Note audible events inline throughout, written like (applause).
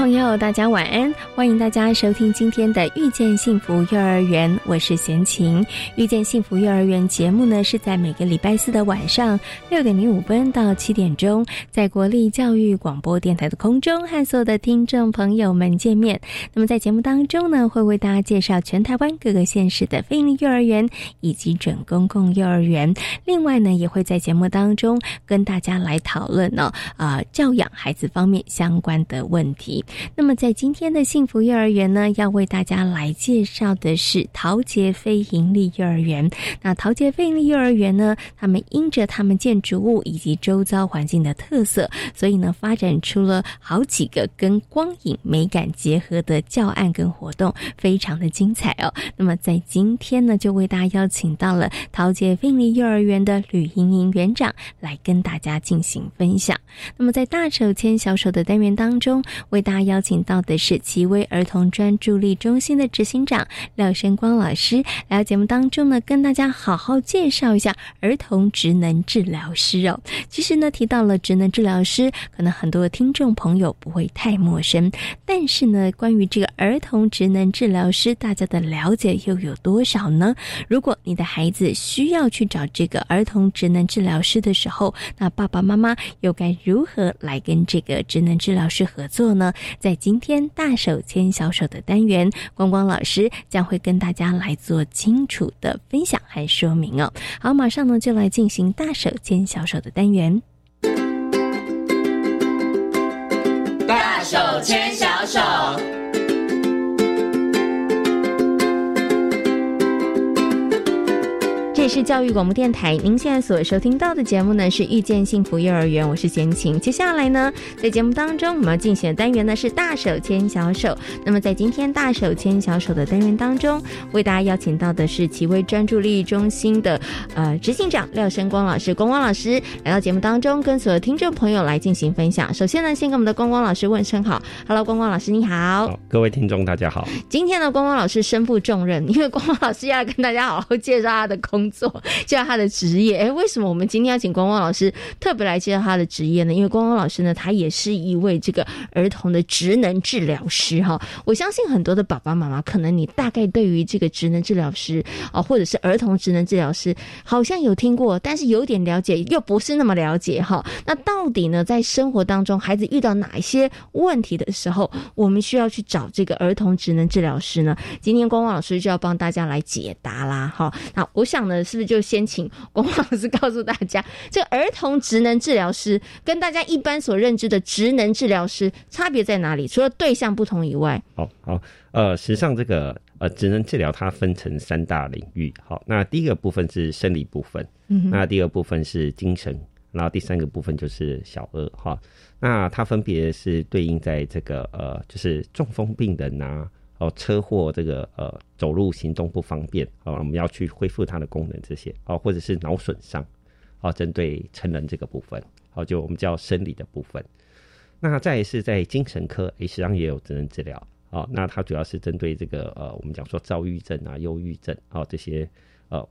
朋友，大家晚安！欢迎大家收听今天的《遇见幸福幼儿园》，我是贤琴。《遇见幸福幼儿园》节目呢，是在每个礼拜四的晚上六点零五分到七点钟，在国立教育广播电台的空中和所有的听众朋友们见面。那么在节目当中呢，会为大家介绍全台湾各个县市的非营幼儿园以及准公共幼儿园。另外呢，也会在节目当中跟大家来讨论呢，啊，教养孩子方面相关的问题。那么，在今天的幸福幼儿园呢，要为大家来介绍的是陶杰非营利幼儿园。那陶杰非营利幼儿园呢，他们因着他们建筑物以及周遭环境的特色，所以呢，发展出了好几个跟光影美感结合的教案跟活动，非常的精彩哦。那么，在今天呢，就为大家邀请到了陶杰非营利幼儿园的吕莹莹园长来跟大家进行分享。那么，在大手牵小手的单元当中，为大家邀请到的是奇威儿童专注力中心的执行长廖生光老师，来到节目当中呢，跟大家好好介绍一下儿童职能治疗师哦。其实呢，提到了职能治疗师，可能很多听众朋友不会太陌生，但是呢，关于这个儿童职能治疗师，大家的了解又有多少呢？如果你的孩子需要去找这个儿童职能治疗师的时候，那爸爸妈妈又该如何来跟这个职能治疗师合作呢？在今天大手牵小手的单元，光光老师将会跟大家来做清楚的分享和说明哦。好，马上呢就来进行大手牵小手的单元。大手牵小手。是教育广播电台，您现在所收听到的节目呢是遇见幸福幼儿园，我是贤琴。接下来呢，在节目当中我们要进行的单元呢是大手牵小手。那么在今天大手牵小手的单元当中，为大家邀请到的是奇威专注力中心的呃执行长廖生光老师，光光老师来到节目当中，跟所有听众朋友来进行分享。首先呢，先跟我们的光光老师问声好，Hello，光光老师你好，各位听众大家好。今天呢，光光老师身负重任，因为光光老师要跟大家好好介绍他的工。做 (laughs) 介绍他的职业，哎，为什么我们今天要请光光老师特别来介绍他的职业呢？因为光光老师呢，他也是一位这个儿童的职能治疗师哈。我相信很多的爸爸妈妈，可能你大概对于这个职能治疗师啊，或者是儿童职能治疗师，好像有听过，但是有点了解，又不是那么了解哈。那到底呢，在生活当中，孩子遇到哪一些问题的时候，我们需要去找这个儿童职能治疗师呢？今天光光老师就要帮大家来解答啦哈。那我想呢。是不是就先请光光老师告诉大家，这个儿童职能治疗师跟大家一般所认知的职能治疗师差别在哪里？除了对象不同以外，好好呃，实际上这个呃职能治疗它分成三大领域。好，那第一个部分是生理部分，嗯，那第二部分是精神，然后第三个部分就是小儿哈。那它分别是对应在这个呃，就是中风病人啊。哦，车祸这个呃，走路行动不方便，哦，我们要去恢复它的功能这些，哦，或者是脑损伤，哦，针对成人这个部分，好，就我们叫生理的部分。那再是在精神科，诶实际上也有职能治疗，哦，那它主要是针对这个呃，我们讲说躁郁症啊、忧郁症啊这些呃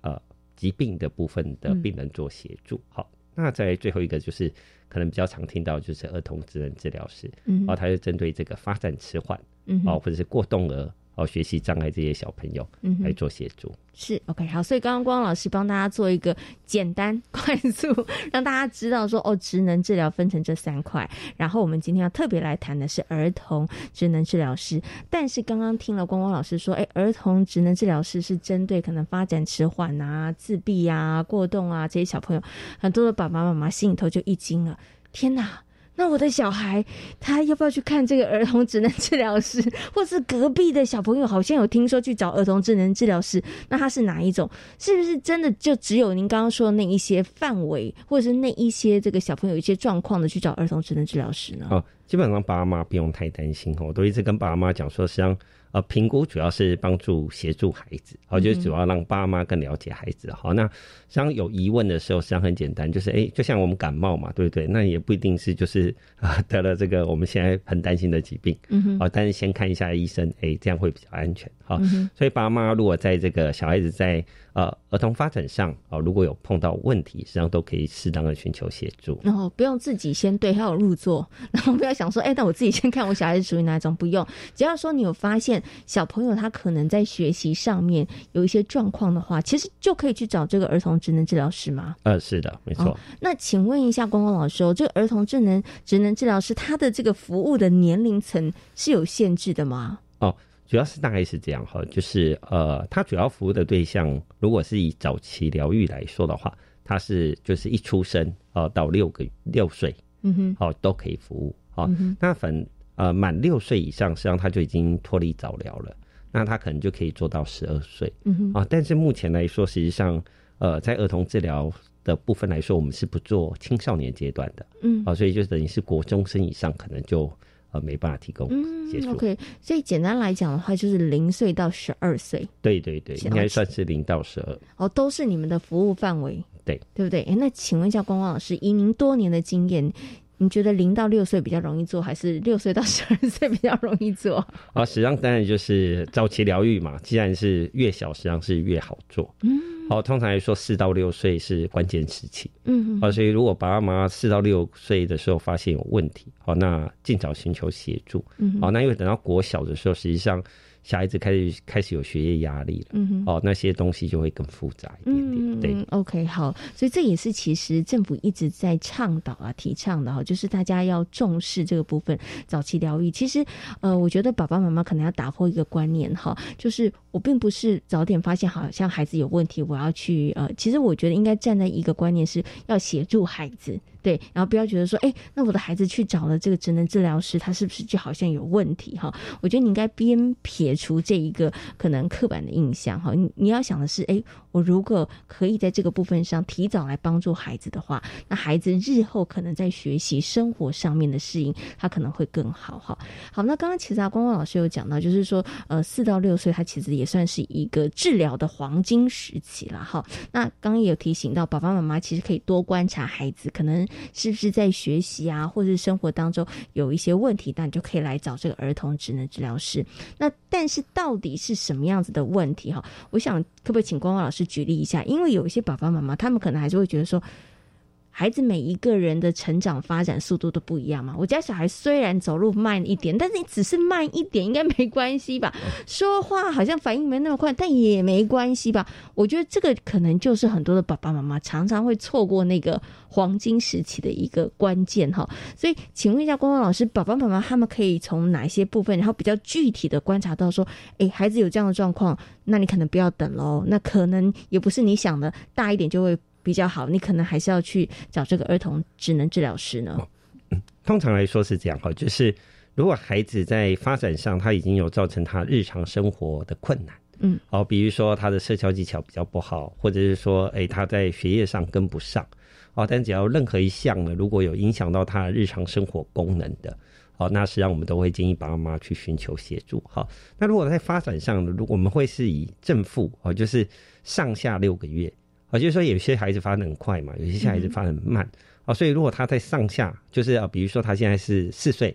呃疾病的部分的病人做协助。好，那在最后一个就是可能比较常听到就是儿童职能治疗师，嗯，哦，它是针对这个发展迟缓。嗯，哦，或者是过动儿，哦，学习障碍这些小朋友，嗯，来做协助。是 OK，好，所以刚刚光老师帮大家做一个简单、(laughs) 快速，让大家知道说，哦，职能治疗分成这三块。然后我们今天要特别来谈的是儿童职能治疗师。但是刚刚听了光光老师说，哎，儿童职能治疗师是针对可能发展迟缓啊、自闭啊、过动啊这些小朋友，很多的爸爸妈妈心里头就一惊了，天哪！那我的小孩他要不要去看这个儿童智能治疗师，(laughs) 或是隔壁的小朋友好像有听说去找儿童智能治疗师，那他是哪一种？是不是真的就只有您刚刚说的那一些范围，或者是那一些这个小朋友一些状况的去找儿童智能治疗师呢？哦，基本上爸妈不用太担心哦，我都一直跟爸妈讲说，实际上。呃，评估主要是帮助协助孩子，好，就是主要让爸妈更了解孩子。好，那实际上有疑问的时候，实际上很简单，就是哎，就像我们感冒嘛，对不对？那也不一定是就是啊得了这个我们现在很担心的疾病，嗯哼，好，但是先看一下医生，哎，这样会比较安全。好，所以爸妈如果在这个小孩子在呃儿童发展上啊，如果有碰到问题，实际上都可以适当的寻求协助。然后不用自己先对号入座，然后不要想说，哎，那我自己先看我小孩子属于哪一种，不用，只要说你有发现。小朋友他可能在学习上面有一些状况的话，其实就可以去找这个儿童职能治疗师吗？呃，是的，没错。那请问一下光光老师，哦，这个儿童智能职能治疗师他的这个服务的年龄层是有限制的吗？哦，主要是大概是这样哈，就是呃，他主要服务的对象，如果是以早期疗愈来说的话，他是就是一出生呃到六个六岁，嗯哼，好都可以服务。好，那反。呃，满六岁以上，实际上他就已经脱离早疗了。那他可能就可以做到十二岁。嗯哼。啊，但是目前来说，实际上，呃，在儿童治疗的部分来说，我们是不做青少年阶段的。嗯。啊，所以就等于是国中生以上，可能就呃没办法提供协助。OK，所以简单来讲的话，就是零岁到十二岁。对对对，应该算是零到十二。哦，都是你们的服务范围。对，对不对？哎，那请问一下，光光老师，以您多年的经验。你觉得零到六岁比较容易做，还是六岁到十二岁比较容易做？(laughs) 啊，实际上当然就是早期疗愈嘛。既然是越小，实际上是越好做。嗯，好，通常来说四到六岁是关键时期。嗯，好，所以如果爸爸妈妈四到六岁的时候发现有问题，好，那尽早寻求协助。嗯，好，那因为等到国小的时候，实际上。小孩子开始开始有学业压力了，嗯哼，哦，那些东西就会更复杂一点点，对，OK，好，所以这也是其实政府一直在倡导啊、提倡的哈，就是大家要重视这个部分，早期疗愈。其实，呃，我觉得爸爸妈妈可能要打破一个观念哈，就是我并不是早点发现好像孩子有问题，我要去呃，其实我觉得应该站在一个观念是要协助孩子。对，然后不要觉得说，哎，那我的孩子去找了这个职能治疗师，他是不是就好像有问题哈？我觉得你应该边撇除这一个可能刻板的印象哈，你你要想的是，哎，我如果可以在这个部分上提早来帮助孩子的话，那孩子日后可能在学习生活上面的适应，他可能会更好哈。好，那刚刚其实啊，光光老师有讲到，就是说，呃，四到六岁，他其实也算是一个治疗的黄金时期了哈。那刚刚也有提醒到，爸爸妈妈其实可以多观察孩子，可能。是不是在学习啊，或者是生活当中有一些问题，那你就可以来找这个儿童职能治疗师。那但是到底是什么样子的问题哈？我想可不可以请光光老师举例一下？因为有一些爸爸妈妈，他们可能还是会觉得说。孩子每一个人的成长发展速度都不一样嘛。我家小孩虽然走路慢一点，但是你只是慢一点，应该没关系吧？说话好像反应没那么快，但也没关系吧？我觉得这个可能就是很多的爸爸妈妈常常会错过那个黄金时期的一个关键哈。所以，请问一下光光老师，爸爸妈妈他们可以从哪些部分，然后比较具体的观察到说，哎，孩子有这样的状况，那你可能不要等喽。那可能也不是你想的大一点就会。比较好，你可能还是要去找这个儿童职能治疗师呢。通常来说是这样哈，就是如果孩子在发展上他已经有造成他日常生活的困难，嗯，好，比如说他的社交技巧比较不好，或者是说，哎，他在学业上跟不上，哦，但只要任何一项呢，如果有影响到他日常生活功能的，好，那实际上我们都会建议爸爸妈妈去寻求协助。好，那如果在发展上呢，如果我们会是以正负哦，就是上下六个月。啊，就是说有些孩子发展很快嘛，有些孩子发展很慢啊，所以如果他在上下，就是啊，比如说他现在是四岁，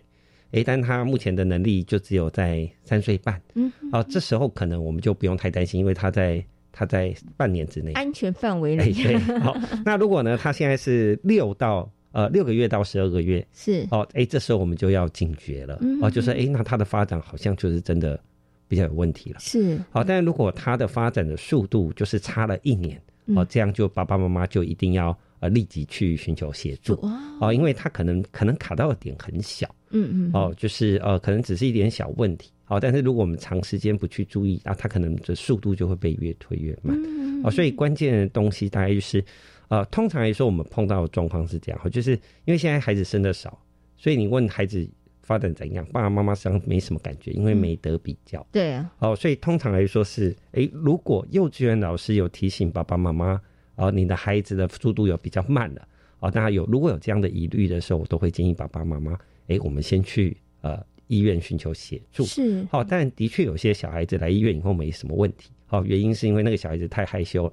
诶，但他目前的能力就只有在三岁半，嗯，啊，这时候可能我们就不用太担心，因为他在他在半年之内安全范围内。对，好，(laughs) 那如果呢，他现在是六到呃六个月到十二个月，是哦，哎，这时候我们就要警觉了，哦，就是哎，那他的发展好像就是真的比较有问题了，是好，但是如果他的发展的速度就是差了一年。哦，这样就爸爸妈妈就一定要呃立即去寻求协助。哦，因为他可能可能卡到的点很小，嗯嗯，哦，就是呃可能只是一点小问题，哦，但是如果我们长时间不去注意，那他可能的速度就会被越推越慢，哦，所以关键的东西大概就是，呃，通常来说我们碰到的状况是这样，就是因为现在孩子生的少，所以你问孩子发展怎样，爸爸妈妈实际上没什么感觉，因为没得比较。对啊，哦，所以通常来说是，哎，如果幼稚园老师有提醒爸爸妈妈，哦，你的孩子的速度有比较慢了，哦，那有如果有这样的疑虑的时候，我都会建议爸爸妈妈，哎，我们先去呃医院寻求协助。是，好，但的确有些小孩子来医院以后没什么问题。好，原因是因为那个小孩子太害羞了，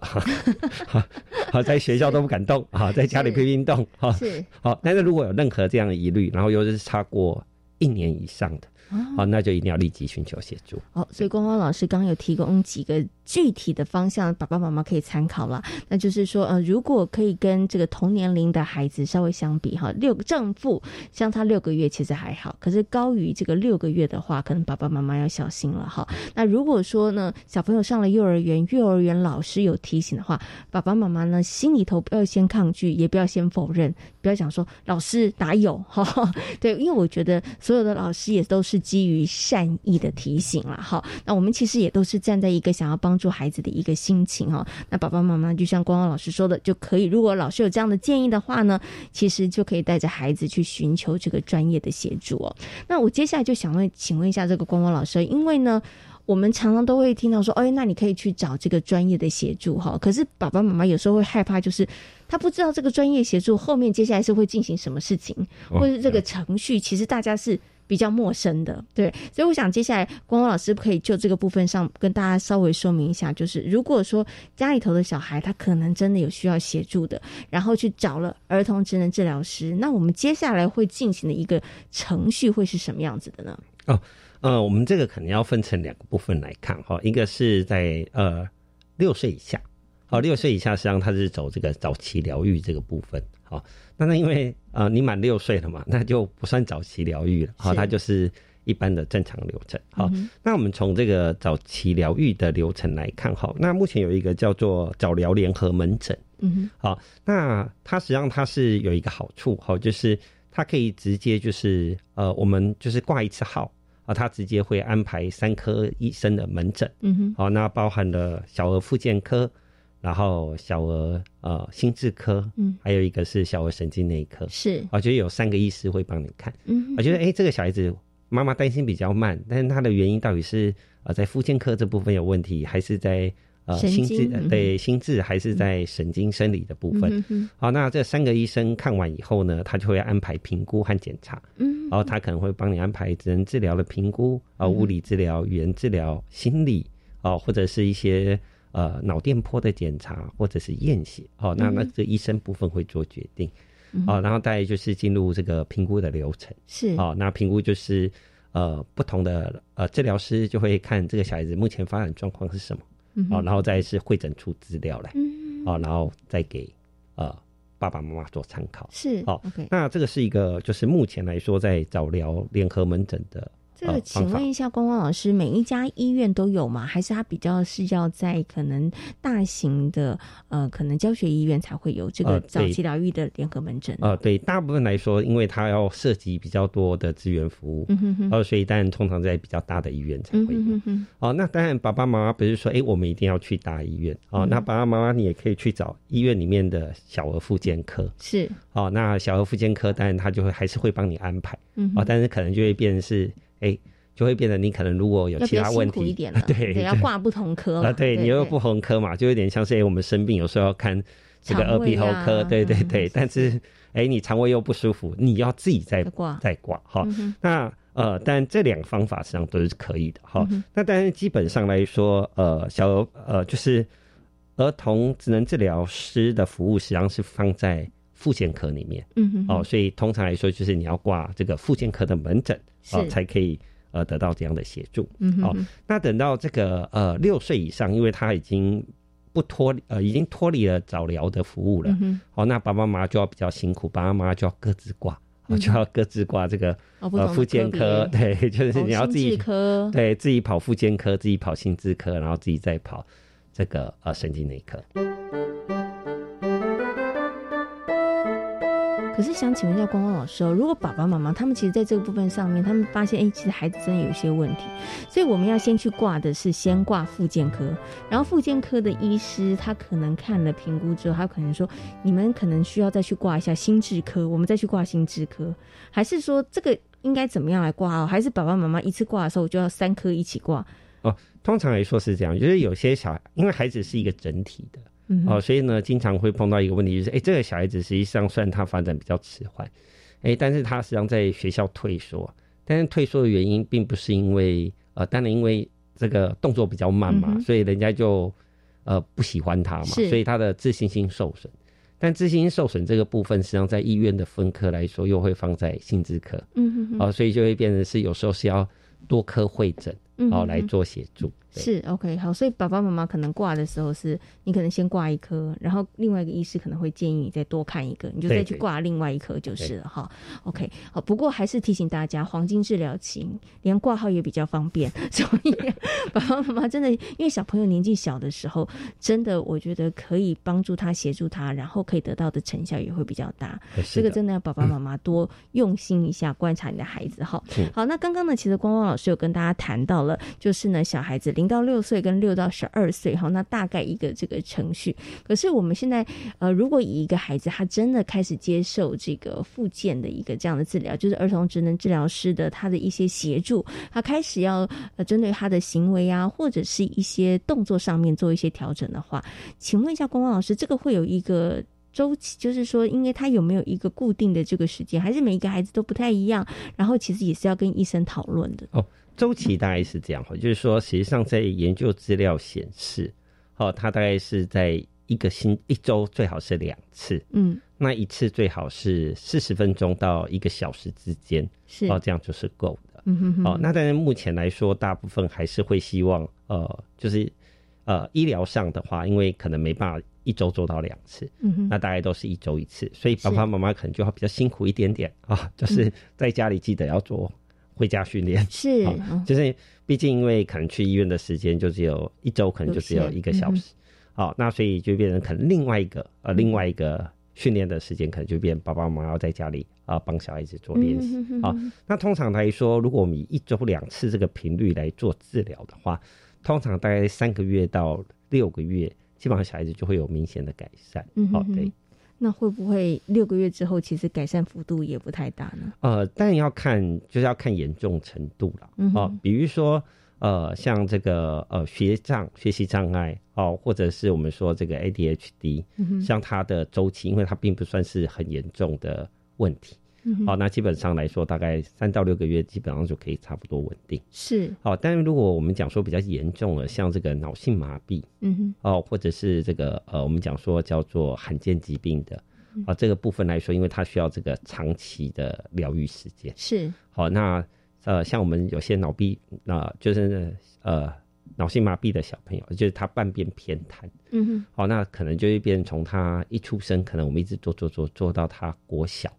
好，(laughs) 好在学校都不敢动，好在家里拼命动，哈，是好。但是如果有任何这样的疑虑，然后又是擦过一年以上的。好，那就一定要立即寻求协助。好，所以光光老师刚刚有提供几个具体的方向，爸爸妈妈可以参考了。那就是说，呃，如果可以跟这个同年龄的孩子稍微相比，哈，六个正负相差六个月其实还好，可是高于这个六个月的话，可能爸爸妈妈要小心了哈。那如果说呢，小朋友上了幼儿园，幼儿园老师有提醒的话，爸爸妈妈呢心里头不要先抗拒，也不要先否认，不要想说老师哪有哈。(laughs) 对，因为我觉得所有的老师也都是。基于善意的提醒了哈，那我们其实也都是站在一个想要帮助孩子的一个心情哈。那爸爸妈妈就像光光老师说的，就可以如果老师有这样的建议的话呢，其实就可以带着孩子去寻求这个专业的协助哦。那我接下来就想问，请问一下这个光光老师，因为呢，我们常常都会听到说，哎，那你可以去找这个专业的协助哈。可是爸爸妈妈有时候会害怕，就是他不知道这个专业协助后面接下来是会进行什么事情，或者这个程序，其实大家是。比较陌生的，对，所以我想接下来光光老师可以就这个部分上跟大家稍微说明一下，就是如果说家里头的小孩他可能真的有需要协助的，然后去找了儿童职能治疗师，那我们接下来会进行的一个程序会是什么样子的呢？哦，呃，我们这个可能要分成两个部分来看哈，一个是在呃六岁以下，好，六岁以下实际上他是走这个早期疗愈这个部分，好。那那因为呃你满六岁了嘛，那就不算早期疗愈了，好，它就是一般的正常流程。好，那我们从这个早期疗愈的流程来看，好，那目前有一个叫做早疗联合门诊，嗯哼，好，那它实际上它是有一个好处，好，就是它可以直接就是呃我们就是挂一次号啊，它直接会安排三科医生的门诊，嗯哼，好，那包含了小儿复健科。然后小儿呃心智科，嗯，还有一个是小儿神经内科，是，我觉得有三个医师会帮你看，嗯，我觉得哎这个小孩子妈妈担心比较慢，但是他的原因到底是呃在复健科这部分有问题，还是在呃心智对心智，还是在神经生理的部分？好，那这三个医生看完以后呢，他就会安排评估和检查，嗯，然后他可能会帮你安排职能治疗的评估啊，物理治疗、语言治疗、心理啊，或者是一些。呃，脑电波的检查或者是验血，哦，那那这医生部分会做决定，哦，然后再就是进入这个评估的流程，是，哦，那评估就是呃不同的呃治疗师就会看这个小孩子目前发展状况是什么，哦，然后再是会诊出资料来，哦，然后再给呃爸爸妈妈做参考，是，哦，那这个是一个就是目前来说在早疗联合门诊的。这个，请问一下，光光老师，每一家医院都有吗？还是它比较是要在可能大型的呃，可能教学医院才会有这个早期疗愈的联合门诊？呃，对，大部分来说，因为它要涉及比较多的资源服务，嗯哼所以当然通常在比较大的医院才会有。哦，那当然，爸爸妈妈不是说，哎，我们一定要去大医院哦。那爸爸妈妈，你也可以去找医院里面的小儿复健科。是。哦，那小儿复健科，当然他就会还是会帮你安排。嗯。哦，但是可能就会变成是。哎，就会变得你可能如果有其他问题，(laughs) 对，要挂不同科啊，对你又不同科嘛，就有点像是哎，我们生病有时候要看这个耳鼻喉科，对对对，但是哎，你肠胃又不舒服，你要自己再挂再挂哈。那呃，但这两个方法实际上都是可以的哈。那但是基本上来说，呃，小呃就是儿童职能治疗师的服务实际上是放在妇健科里面，嗯哼，哦，所以通常来说就是你要挂这个妇健科的门诊。哦，才可以呃得到这样的协助。嗯，好，那等到这个呃六岁以上，因为他已经不脱呃已经脱离了早疗的服务了。嗯，好，那爸爸妈妈就要比较辛苦，爸爸妈妈就要各自挂，就要各自挂这个呃复健 (laughs) 科，对，就是你要自己科，对自己跑复健科，自己跑心智科，然后自己再跑这个呃神经内科。可是想请问一下光光老师哦，如果爸爸妈妈他们其实在这个部分上面，他们发现哎，其实孩子真的有一些问题，所以我们要先去挂的是先挂复健科，然后复健科的医师他可能看了评估之后，他可能说你们可能需要再去挂一下心智科，我们再去挂心智科，还是说这个应该怎么样来挂哦？还是爸爸妈妈一次挂的时候就要三科一起挂？哦，通常来说是这样，就是有些小孩，因为孩子是一个整体的。哦，所以呢，经常会碰到一个问题，就是，哎，这个小孩子实际上虽然他发展比较迟缓，哎，但是他实际上在学校退缩，但是退缩的原因并不是因为，呃，当然因为这个动作比较慢嘛，所以人家就，呃，不喜欢他嘛，所以他的自信心受损。但自信心受损这个部分，实际上在医院的分科来说，又会放在心智科，嗯嗯，哦，所以就会变成是有时候是要多科会诊，哦，来做协助。是 OK 好，所以爸爸妈妈可能挂的时候是，你可能先挂一颗，然后另外一个医师可能会建议你再多看一个，你就再去挂另外一颗就是了哈。OK 好，不过还是提醒大家，黄金治疗期连挂号也比较方便，(laughs) 所以爸爸妈妈真的，因为小朋友年纪小的时候，真的我觉得可以帮助他协助他，然后可以得到的成效也会比较大。这个真的要爸爸妈妈多用心一下观察你的孩子哈。好，那刚刚呢，其实光光老师有跟大家谈到了，就是呢小孩子零。零到六岁跟六到十二岁，哈，那大概一个这个程序。可是我们现在，呃，如果以一个孩子他真的开始接受这个复健的一个这样的治疗，就是儿童职能治疗师的他的一些协助，他开始要呃针对他的行为啊，或者是一些动作上面做一些调整的话，请问一下光光老师，这个会有一个周期，就是说，因为他有没有一个固定的这个时间，还是每一个孩子都不太一样？然后其实也是要跟医生讨论的哦。周期大概是这样哈，就是说，实际上在研究资料显示，哦，它大概是在一个星一周最好是两次，嗯，那一次最好是四十分钟到一个小时之间，是。哦，这样就是够的，嗯哼哼。哦，那但是目前来说，大部分还是会希望，呃，就是呃，医疗上的话，因为可能没办法一周做到两次，嗯哼，那大概都是一周一次，所以爸爸妈妈可能就会比较辛苦一点点啊，就是在家里记得要做。回家训练。(laughs) 是，就是毕竟因为可能去医院的时间就只有一周，可能就只有一个小时，好，那所以就变成可能另外一个呃另外一个训练的时间，可能就变爸爸妈妈要在家里啊帮小孩子做练习好，那通常来说，如果我们以一周两次这个频率来做治疗的话，通常大概三个月到六个月，基本上小孩子就会有明显的改善。好，对。那会不会六个月之后，其实改善幅度也不太大呢？呃，但要看，就是要看严重程度了。哦，比如说，呃，像这个呃学障、学习障碍，哦，或者是我们说这个 ADHD，嗯像它的周期，因为它并不算是很严重的问题。好，那基本上来说，大概三到六个月，基本上就可以差不多稳定。是，好，但是如果我们讲说比较严重了，像这个脑性麻痹，嗯哼，哦，或者是这个呃，我们讲说叫做罕见疾病的，啊，这个部分来说，因为它需要这个长期的疗愈时间。是，好，那呃，像我们有些脑痹，那就是呃脑性麻痹的小朋友，就是他半边偏瘫，嗯哼，好，那可能就会变从他一出生，可能我们一直做做做做到他国小。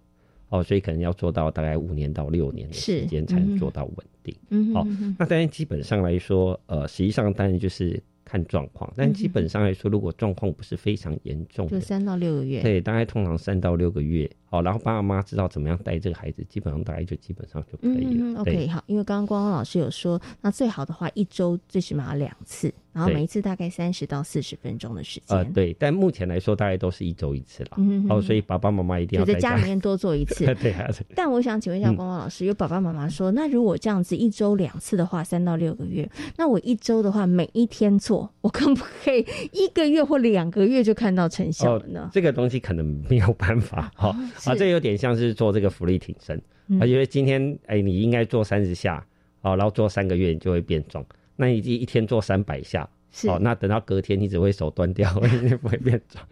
哦，所以可能要做到大概五年到六年的时间才能做到稳定。嗯，好，那当然基本上来说，呃，实际上当然就是看状况，但基本上来说，如果状况不是非常严重，就三到六个月。对，大概通常三到六个月。好，然后爸爸妈妈知道怎么样带这个孩子，基本上大概就基本上就可以了。OK，好，因为刚刚光光老师有说，那最好的话一周最起码两次。然后每一次大概三十到四十分钟的时间。呃，对，但目前来说大概都是一周一次了。嗯哦，所以爸爸妈妈一定要在家里面多做一次。(laughs) 对但我想请问一下光光老师，有爸爸妈妈说，那如果这样子一周两次的话，三到六个月，那我一周的话每一天做，我可不可以一个月或两个月就看到成效了呢？这个东西可能没有办法。好啊，这有点像是做这个浮力挺身，啊，因为今天哎你应该做三十下，好，然后做三个月你就会变壮。那你一天做三百下，哦，那等到隔天你只会手断掉，(laughs) 你不会变壮。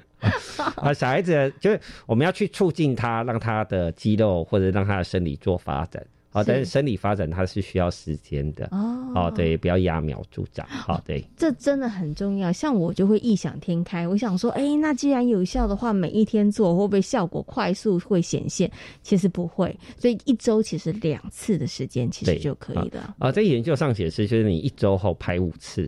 啊，小孩子就是我们要去促进他，让他的肌肉或者让他的生理做发展。好，但是生理发展它是需要时间的哦。哦，对，不要揠苗助长。好，对，这真的很重要。像我就会异想天开，我想说，哎，那既然有效的话，每一天做会不会效果快速会显现？其实不会，所以一周其实两次的时间其实就可以了。啊，在研究上显示，就是你一周后拍五次。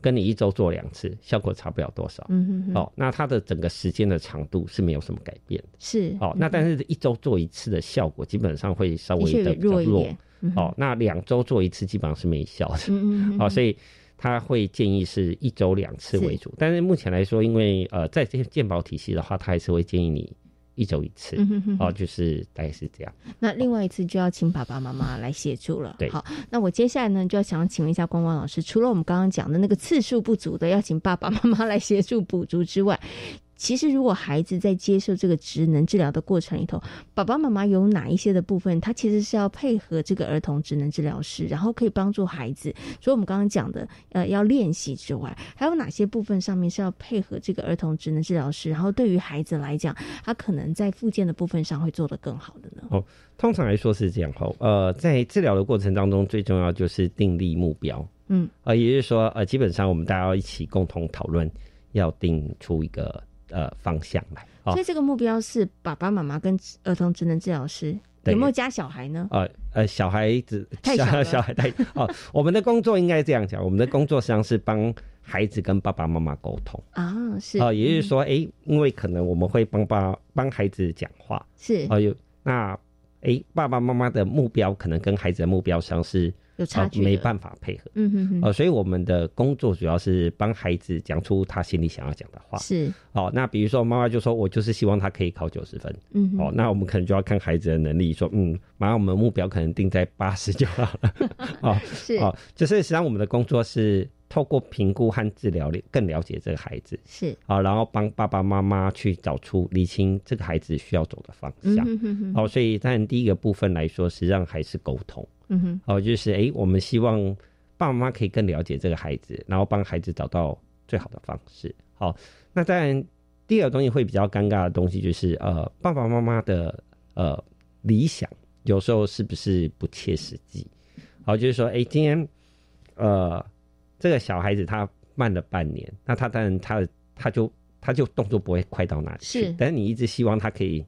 跟你一周做两次，效果差不了多少。嗯哼哦，那它的整个时间的长度是没有什么改变的。是哦，那但是一周做一次的效果基本上会稍微的弱一点。哦，那两周做一次基本上是没效的。嗯嗯哦，所以他会建议是一周两次为主。但是目前来说，因为呃，在这些健保体系的话，他还是会建议你。一周一次，哦，就是大概是这样。那另外一次就要请爸爸妈妈来协助了。对，好，那我接下来呢就要想请问一下光光老师，除了我们刚刚讲的那个次数不足的要请爸爸妈妈来协助补足之外。其实，如果孩子在接受这个职能治疗的过程里头，爸爸妈妈有哪一些的部分，他其实是要配合这个儿童职能治疗师，然后可以帮助孩子。所以我们刚刚讲的，呃，要练习之外，还有哪些部分上面是要配合这个儿童职能治疗师？然后对于孩子来讲，他可能在复健的部分上会做得更好的呢？哦，通常来说是这样哈。呃，在治疗的过程当中，最重要就是定立目标。嗯，呃，也就是说，呃，基本上我们大家要一起共同讨论，要定出一个。呃，方向来，所以这个目标是爸爸妈妈跟儿童职能治疗师有没有加小孩呢？呃呃，小孩子太小，小孩太哦。(laughs) 我们的工作应该这样讲，我们的工作实际上是帮孩子跟爸爸妈妈沟通啊，是啊，也就是说，哎，因为可能我们会帮爸帮孩子讲话，是哦，有那哎，爸爸妈妈的目标可能跟孩子的目标上是。有差距，没办法配合。嗯哼哼。呃，所以我们的工作主要是帮孩子讲出他心里想要讲的话。是。哦，那比如说妈妈就说：“我就是希望他可以考九十分。”嗯。哦，那我们可能就要看孩子的能力，说：“嗯，马上我们目标可能定在八十就好了。(laughs) ”哦，是。哦，就是实际上我们的工作是透过评估和治疗，更了解这个孩子。是。啊，然后帮爸爸妈妈去找出理清这个孩子需要走的方向。嗯哼哼。哦，所以但第一个部分来说，实际上还是沟通。嗯哼，哦，就是哎，我们希望爸爸妈妈可以更了解这个孩子，然后帮孩子找到最好的方式。好，那当然，第二个东西会比较尴尬的东西就是，呃，爸爸妈妈的呃理想有时候是不是不切实际？好，就是说，哎，今天呃这个小孩子他慢了半年，那他当然他他就他就动作不会快到哪里去，但是你一直希望他可以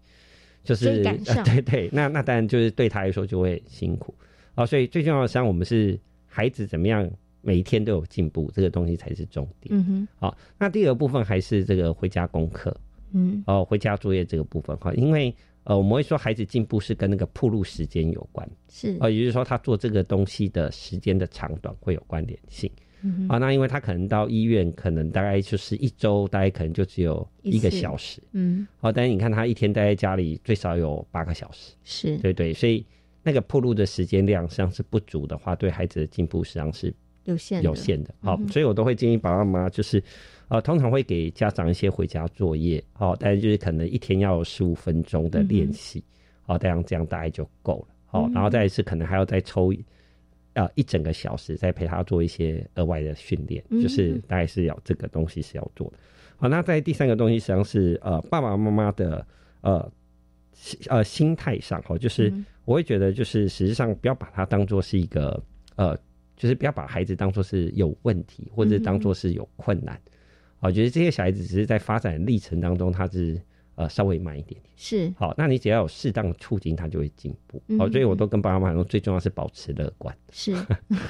就是 (laughs) 对对，那那当然就是对他来说就会辛苦。啊，所以最重要的，实际上我们是孩子怎么样，每一天都有进步，这个东西才是重点。嗯哼。好，那第二部分还是这个回家功课，嗯，哦，回家作业这个部分哈，因为呃，我们会说孩子进步是跟那个铺路时间有关，是哦，也就是说他做这个东西的时间的长短会有关联性。嗯啊，那因为他可能到医院，可能大概就是一周，大概可能就只有一个小时。嗯。好，但是你看他一天待在家里最少有八个小时，是对对，所以。那个铺路的时间量实际上是不足的话，对孩子的进步实际上是有限有限的。好，所以我都会建议爸爸妈妈，就是呃，通常会给家长一些回家作业，好，但是就是可能一天要有十五分钟的练习，好，这样这样大概就够了。好，然后再一次可能还要再抽啊一整个小时，再陪他做一些额外的训练，就是大概是要这个东西是要做的。好，那在第三个东西实际上是呃爸爸妈妈的呃。呃，心态上哈，就是我会觉得，就是实际上不要把它当做是一个呃，就是不要把孩子当做是有问题，或者当做是有困难。我觉得这些小孩子只是在发展历程当中，他是。呃，稍微慢一点点是好，那你只要有适当的促进，他就会进步。好，所以我都跟爸爸妈妈说，最重要是保持乐观。(laughs) 是，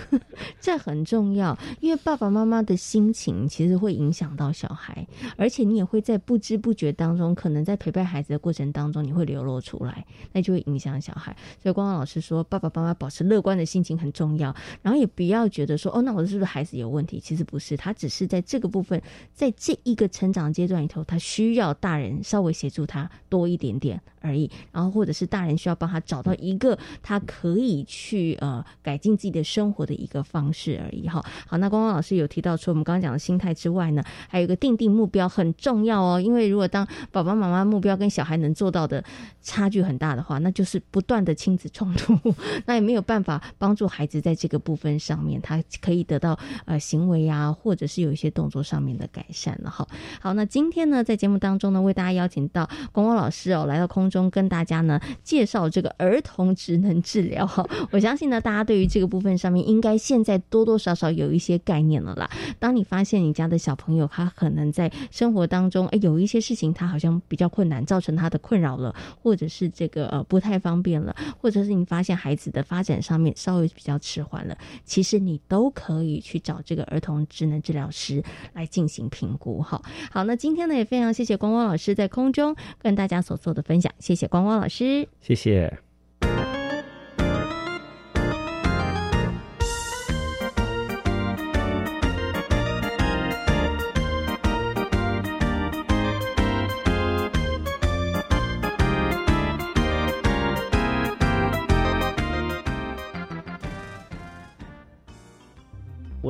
(laughs) 这很重要，因为爸爸妈妈的心情其实会影响到小孩，而且你也会在不知不觉当中，可能在陪伴孩子的过程当中，你会流露出来，那就会影响小孩。所以光光老师说，爸爸妈妈保持乐观的心情很重要，然后也不要觉得说，哦，那我是不是孩子有问题？其实不是，他只是在这个部分，在这一个成长阶段里头，他需要大人稍微。协助他多一点点。而已，然后或者是大人需要帮他找到一个他可以去呃改进自己的生活的一个方式而已哈。好，那光光老师有提到除我们刚刚讲的心态之外呢，还有一个定定目标很重要哦。因为如果当爸爸妈妈目标跟小孩能做到的差距很大的话，那就是不断的亲子冲突，(laughs) 那也没有办法帮助孩子在这个部分上面，他可以得到呃行为啊，或者是有一些动作上面的改善了哈。好，那今天呢，在节目当中呢，为大家邀请。到光光老师哦，来到空中跟大家呢介绍这个儿童职能治疗哈。(laughs) 我相信呢，大家对于这个部分上面应该现在多多少少有一些概念了啦。当你发现你家的小朋友他可能在生活当中，哎，有一些事情他好像比较困难，造成他的困扰了，或者是这个呃不太方便了，或者是你发现孩子的发展上面稍微比较迟缓了，其实你都可以去找这个儿童职能治疗师来进行评估哈。好，那今天呢也非常谢谢光光老师在空中跟大家所做的分享，谢谢光光老师，谢谢。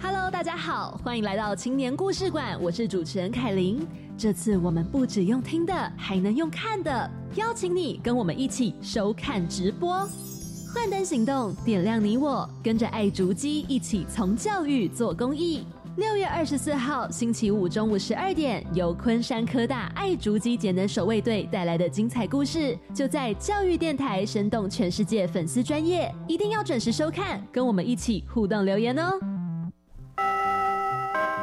Hello，大家好，欢迎来到青年故事馆，我是主持人凯琳。这次我们不只用听的，还能用看的，邀请你跟我们一起收看直播。幻灯行动，点亮你我，跟着爱竹机一起从教育做公益。六月二十四号星期五中午十二点，由昆山科大爱竹机节能守卫队带来的精彩故事，就在教育电台，生动全世界粉丝专业，一定要准时收看，跟我们一起互动留言哦。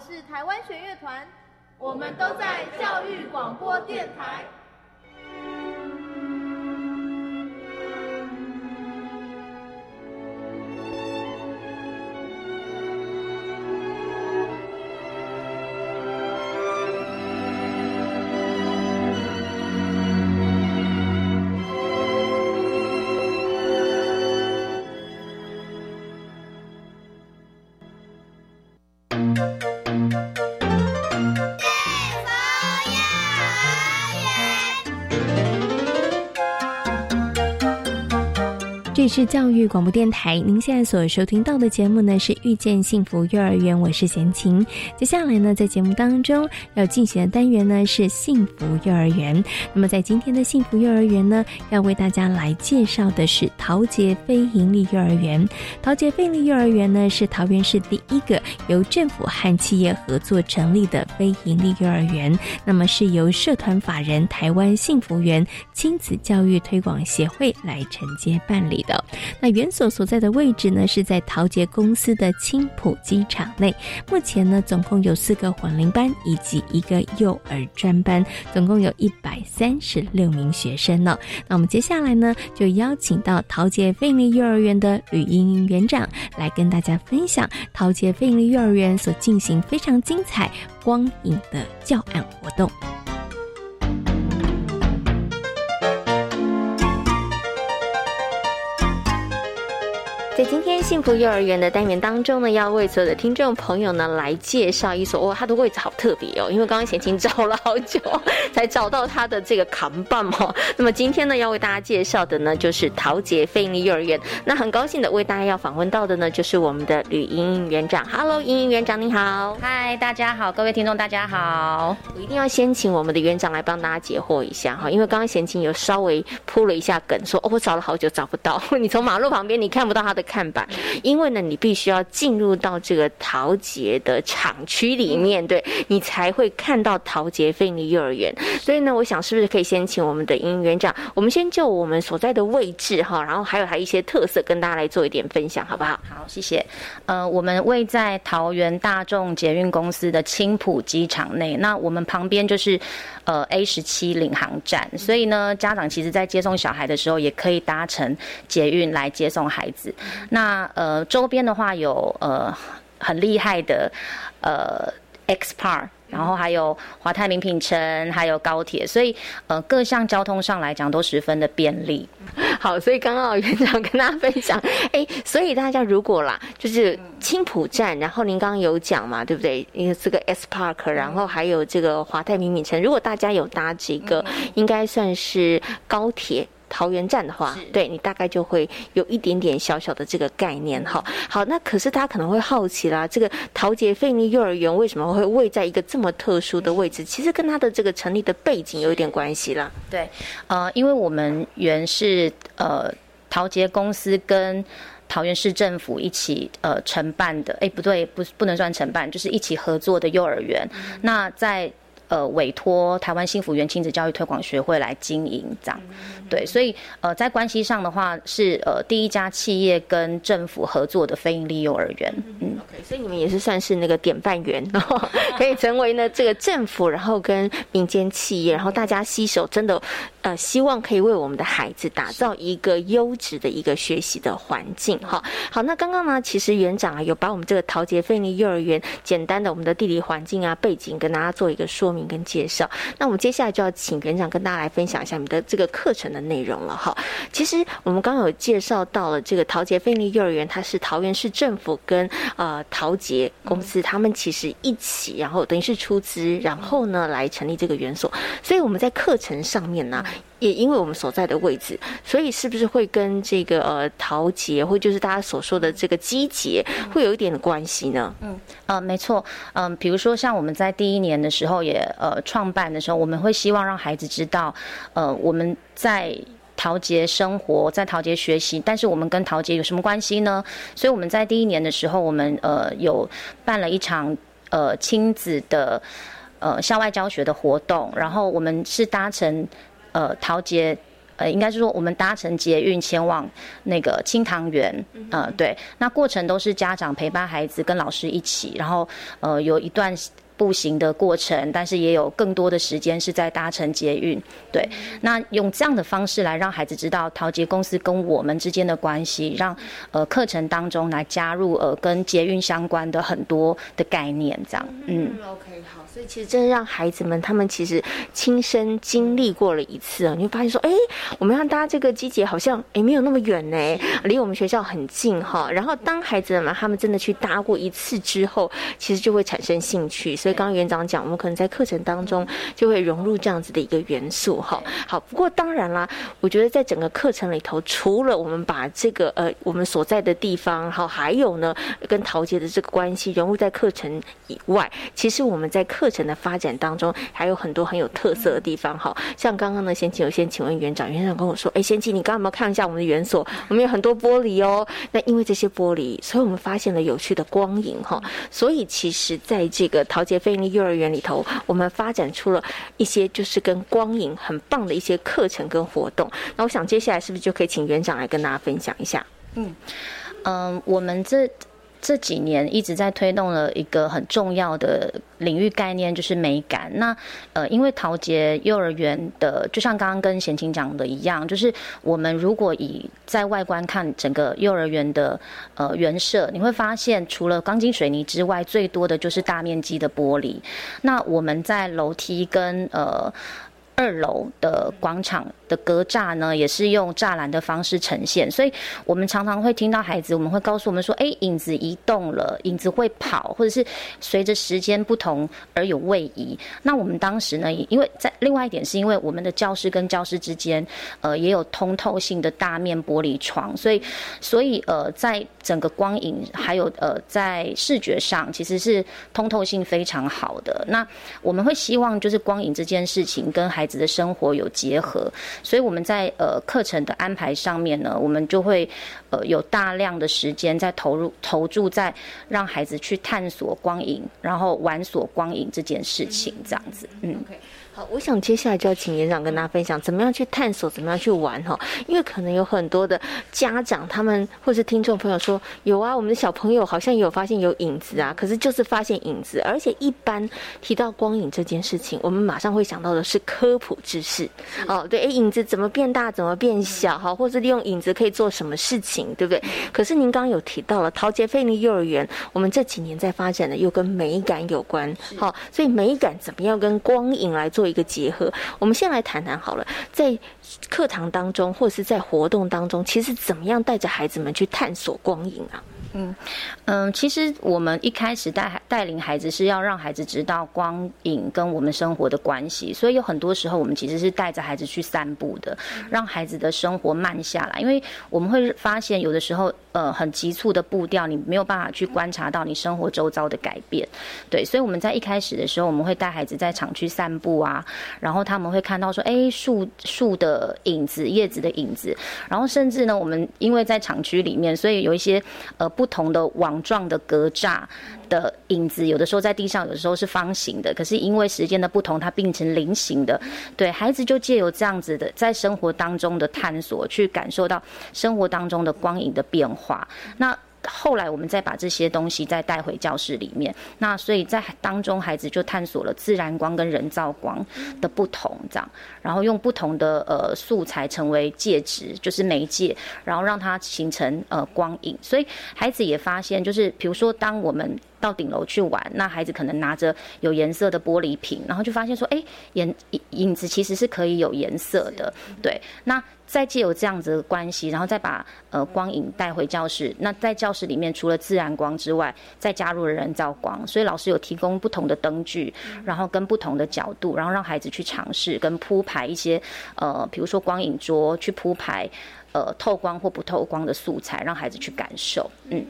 我是台湾弦乐团，我们都在教育广播电台。是教育广播电台，您现在所收听到的节目呢是《遇见幸福幼儿园》，我是贤琴。接下来呢，在节目当中要进行的单元呢是幸福幼儿园。那么在今天的幸福幼儿园呢，要为大家来介绍的是桃杰非营利幼儿园。桃杰非营利幼儿园呢是桃园市第一个由政府和企业合作成立的非营利幼儿园。那么是由社团法人台湾幸福园亲子教育推广协会来承接办理的。那园所所在的位置呢，是在陶杰公司的青浦机场内。目前呢，总共有四个混龄班以及一个幼儿专班，总共有一百三十六名学生呢。那我们接下来呢，就邀请到陶杰费力幼儿园的吕英英园长来跟大家分享陶杰费力幼儿园所进行非常精彩光影的教案活动。在今天幸福幼儿园的单元当中呢，要为所有的听众朋友呢来介绍一所哦，它的位置好特别哦，因为刚刚贤琴找了好久才找到它的这个扛棒哈。那么今天呢，要为大家介绍的呢，就是桃杰费力幼儿园。那很高兴的为大家要访问到的呢，就是我们的吕莹莹园长。Hello，莹莹园长你好。嗨，大家好，各位听众大家好。我一定要先请我们的园长来帮大家解惑一下哈，因为刚刚贤琴有稍微铺了一下梗，说哦，我找了好久找不到，(laughs) 你从马路旁边你看不到它的。看板，因为呢，你必须要进入到这个陶杰的厂区里面，对你才会看到陶杰菲尼幼儿园。所以呢，我想是不是可以先请我们的营园长，我们先就我们所在的位置哈，然后还有它一些特色跟大家来做一点分享，好不好？好，谢谢。呃，我们位在桃园大众捷运公司的青浦机场内，那我们旁边就是呃 A 十七领航站，所以呢，家长其实在接送小孩的时候，也可以搭乘捷运来接送孩子。那呃，周边的话有呃很厉害的呃 X Park。然后还有华泰名品城，还有高铁，所以呃各项交通上来讲都十分的便利。(laughs) 好，所以刚刚园长跟大家分享，(laughs) 哎，所以大家如果啦，就是青浦站，然后您刚刚有讲嘛，对不对？因为这个 S Park，然后还有这个华泰名品城，如果大家有搭这个，应该算是高铁。桃园站的话，对你大概就会有一点点小小的这个概念哈。好，那可是大家可能会好奇啦，这个桃杰费尼幼儿园为什么会位在一个这么特殊的位置？其实跟它的这个成立的背景有一点关系啦。对，呃，因为我们原是呃桃杰公司跟桃园市政府一起呃承办的，哎，不对，不不能算承办，就是一起合作的幼儿园。那在呃，委托台湾幸福园亲子教育推广学会来经营，这样，对，所以呃，在关系上的话，是呃第一家企业跟政府合作的非营利幼儿园，嗯，OK，所以你们也是算是那个典范园，(laughs) 可以成为呢这个政府，然后跟民间企业，然后大家携手，真的，呃，希望可以为我们的孩子打造一个优质的一个学习的环境，哈，好，那刚刚呢，其实园长啊有把我们这个陶杰费尼幼儿园简单的我们的地理环境啊背景跟大家做一个说明。跟介绍，那我们接下来就要请园长跟大家来分享一下你的这个课程的内容了哈。其实我们刚刚有介绍到了这个陶杰菲利幼儿园，它是桃园市政府跟呃陶杰公司他们其实一起，然后等于是出资，然后呢来成立这个园所。所以我们在课程上面呢。也因为我们所在的位置，所以是不是会跟这个呃陶杰，或就是大家所说的这个基节，会有一点的关系呢？嗯，呃，没错，嗯，比如说像我们在第一年的时候也呃创办的时候，我们会希望让孩子知道，呃，我们在陶杰生活，在陶杰学习，但是我们跟陶杰有什么关系呢？所以我们在第一年的时候，我们呃有办了一场呃亲子的呃校外教学的活动，然后我们是搭乘。呃，桃捷，呃，应该是说我们搭乘捷运前往那个清塘园，呃，对，那过程都是家长陪伴孩子跟老师一起，然后呃有一段。步行的过程，但是也有更多的时间是在搭乘捷运。对，那用这样的方式来让孩子知道陶捷公司跟我们之间的关系，让呃课程当中来加入呃跟捷运相关的很多的概念，这样。嗯，OK，好，所以其实真的让孩子们他们其实亲身经历过了一次啊，你会发现说，哎，我们要搭这个机捷好像哎没有那么远呢，离我们学校很近哈。然后当孩子们他们真的去搭过一次之后，其实就会产生兴趣，所以。刚刚园长讲，我们可能在课程当中就会融入这样子的一个元素，哈。好，不过当然啦，我觉得在整个课程里头，除了我们把这个呃我们所在的地方，好，还有呢跟陶杰的这个关系融入在课程以外，其实我们在课课程的发展当中还有很多很有特色的地方，哈。像刚刚呢，先请我先请问园长，园长跟我说，哎，先请你刚刚有没有看一下我们的园所？我们有很多玻璃哦。那因为这些玻璃，所以我们发现了有趣的光影，哈。所以其实在这个陶杰。菲尼幼儿园里头，我们发展出了一些就是跟光影很棒的一些课程跟活动。那我想接下来是不是就可以请园长来跟大家分享一下？嗯嗯，我们这。这几年一直在推动了一个很重要的领域概念，就是美感。那呃，因为陶杰幼儿园的，就像刚刚跟贤清讲的一样，就是我们如果以在外观看整个幼儿园的呃园舍，你会发现除了钢筋水泥之外，最多的就是大面积的玻璃。那我们在楼梯跟呃。二楼的广场的格栅呢，也是用栅栏的方式呈现，所以我们常常会听到孩子，我们会告诉我们说，哎，影子移动了，影子会跑，或者是随着时间不同而有位移。那我们当时呢，因为在另外一点是因为我们的教室跟教室之间，呃，也有通透性的大面玻璃窗，所以，所以呃，在整个光影还有呃在视觉上，其实是通透性非常好的。那我们会希望就是光影这件事情跟孩子的生活有结合，所以我们在呃课程的安排上面呢，我们就会呃有大量的时间在投入投注在让孩子去探索光影，然后玩索光影这件事情，这样子，嗯。好，我想接下来就要请园长跟大家分享，怎么样去探索，怎么样去玩哈。因为可能有很多的家长，他们或是听众朋友说，有啊，我们的小朋友好像有发现有影子啊，可是就是发现影子，而且一般提到光影这件事情，我们马上会想到的是科普知识哦。对，哎，影子怎么变大，怎么变小哈，或是利用影子可以做什么事情，对不对？可是您刚刚有提到了陶杰菲尼幼儿园，我们这几年在发展的又跟美感有关，好，所以美感怎么样跟光影来做？一个结合，我们先来谈谈好了，在课堂当中或者是在活动当中，其实怎么样带着孩子们去探索光影啊？嗯嗯，其实我们一开始带带领孩子是要让孩子知道光影跟我们生活的关系，所以有很多时候我们其实是带着孩子去散步的，让孩子的生活慢下来，因为我们会发现有的时候呃很急促的步调，你没有办法去观察到你生活周遭的改变，对，所以我们在一开始的时候，我们会带孩子在厂区散步啊，然后他们会看到说，哎，树树的影子、叶子的影子，然后甚至呢，我们因为在厂区里面，所以有一些呃。不同的网状的格栅的影子，有的时候在地上，有的时候是方形的。可是因为时间的不同，它变成菱形的。对孩子就借由这样子的在生活当中的探索，去感受到生活当中的光影的变。话那。后来我们再把这些东西再带回教室里面，那所以在当中孩子就探索了自然光跟人造光的不同，这样，然后用不同的呃素材成为介质，就是媒介，然后让它形成呃光影。所以孩子也发现，就是比如说当我们到顶楼去玩，那孩子可能拿着有颜色的玻璃瓶，然后就发现说，哎，影影子其实是可以有颜色的，对，那。再借有这样子的关系，然后再把呃光影带回教室。那在教室里面，除了自然光之外，再加入了人造光。所以老师有提供不同的灯具，然后跟不同的角度，然后让孩子去尝试跟铺排一些呃，比如说光影桌去铺排呃透光或不透光的素材，让孩子去感受。嗯。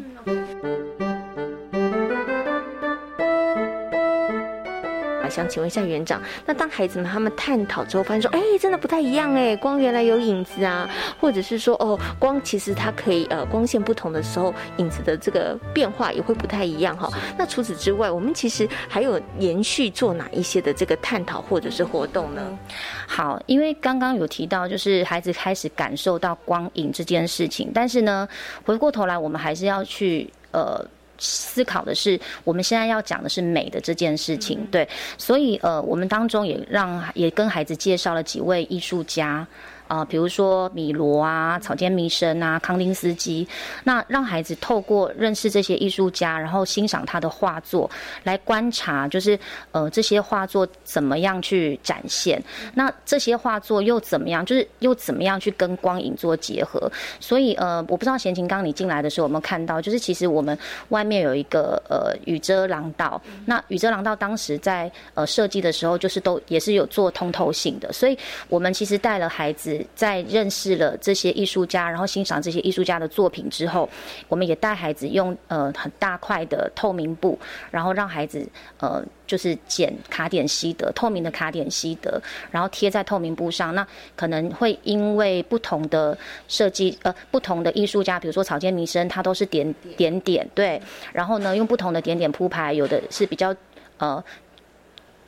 想请问一下园长，那当孩子们他们探讨之后，发现说，哎，真的不太一样哎，光原来有影子啊，或者是说，哦，光其实它可以呃，光线不同的时候，影子的这个变化也会不太一样哈。那除此之外，我们其实还有延续做哪一些的这个探讨或者是活动呢？好，因为刚刚有提到，就是孩子开始感受到光影这件事情，但是呢，回过头来，我们还是要去呃。思考的是，我们现在要讲的是美的这件事情，对，所以呃，我们当中也让也跟孩子介绍了几位艺术家。啊，比如说米罗啊、草间弥生啊、康丁斯基，那让孩子透过认识这些艺术家，然后欣赏他的画作，来观察，就是呃这些画作怎么样去展现，那这些画作又怎么样，就是又怎么样去跟光影做结合。所以呃，我不知道贤琴刚你进来的时候有没有看到，就是其实我们外面有一个呃雨遮廊道，那雨遮廊道当时在呃设计的时候，就是都也是有做通透性的，所以我们其实带了孩子。在认识了这些艺术家，然后欣赏这些艺术家的作品之后，我们也带孩子用呃很大块的透明布，然后让孩子呃就是剪卡点西德透明的卡点西德，然后贴在透明布上。那可能会因为不同的设计呃不同的艺术家，比如说草间弥生，他都是点点点对，然后呢用不同的点点铺排，有的是比较呃。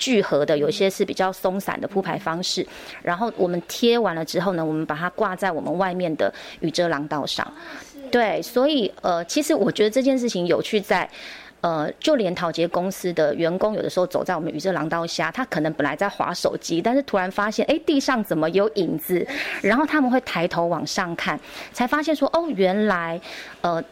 聚合的有些是比较松散的铺排方式，然后我们贴完了之后呢，我们把它挂在我们外面的雨遮廊道上。对，所以呃，其实我觉得这件事情有趣在，呃，就连陶杰公司的员工有的时候走在我们雨遮廊道下，他可能本来在划手机，但是突然发现，哎，地上怎么有影子？然后他们会抬头往上看，才发现说，哦，原来，呃。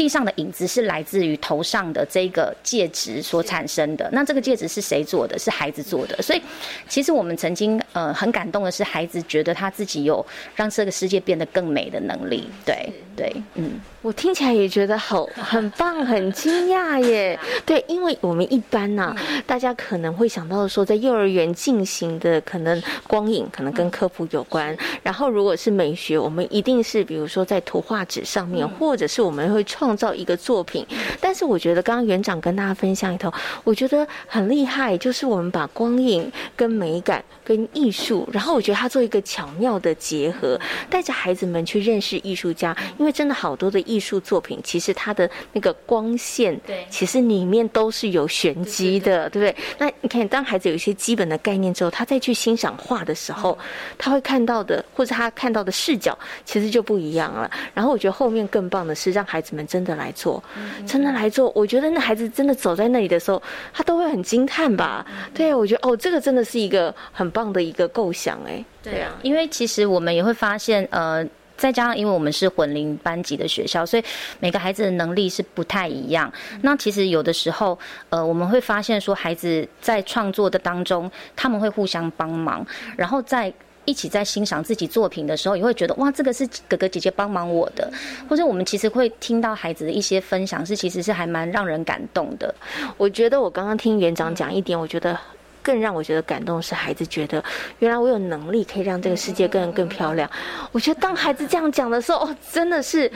地上的影子是来自于头上的这个戒指所产生的。那这个戒指是谁做的？是孩子做的。所以，其实我们曾经呃很感动的是，孩子觉得他自己有让这个世界变得更美的能力。对对，嗯。我听起来也觉得好很棒，很惊讶耶。对，因为我们一般呢，大家可能会想到说，在幼儿园进行的可能光影可能跟科普有关。然后如果是美学，我们一定是比如说在图画纸上面，或者是我们会创。创造一个作品。但是我觉得刚刚园长跟大家分享里头，我觉得很厉害，就是我们把光影跟美感跟艺术，然后我觉得他做一个巧妙的结合，带着孩子们去认识艺术家，因为真的好多的艺术作品，其实它的那个光线，对，其实里面都是有玄机的，对不对？那你看，当孩子有一些基本的概念之后，他再去欣赏画的时候，他会看到的，或者他看到的视角，其实就不一样了。然后我觉得后面更棒的是，让孩子们真的来做，真的来做。我觉得那孩子真的走在那里的时候，他都会很惊叹吧？对啊，我觉得哦，这个真的是一个很棒的一个构想，哎，对啊，因为其实我们也会发现，呃。再加上，因为我们是混龄班级的学校，所以每个孩子的能力是不太一样。那其实有的时候，呃，我们会发现说，孩子在创作的当中，他们会互相帮忙，然后在一起在欣赏自己作品的时候，也会觉得哇，这个是哥哥姐姐帮忙我的。或者我们其实会听到孩子的一些分享，是其实是还蛮让人感动的。我觉得我刚刚听园长讲一点，我觉得。更让我觉得感动是孩子觉得，原来我有能力可以让这个世界更更漂亮。我觉得当孩子这样讲的时候，哦，真的是。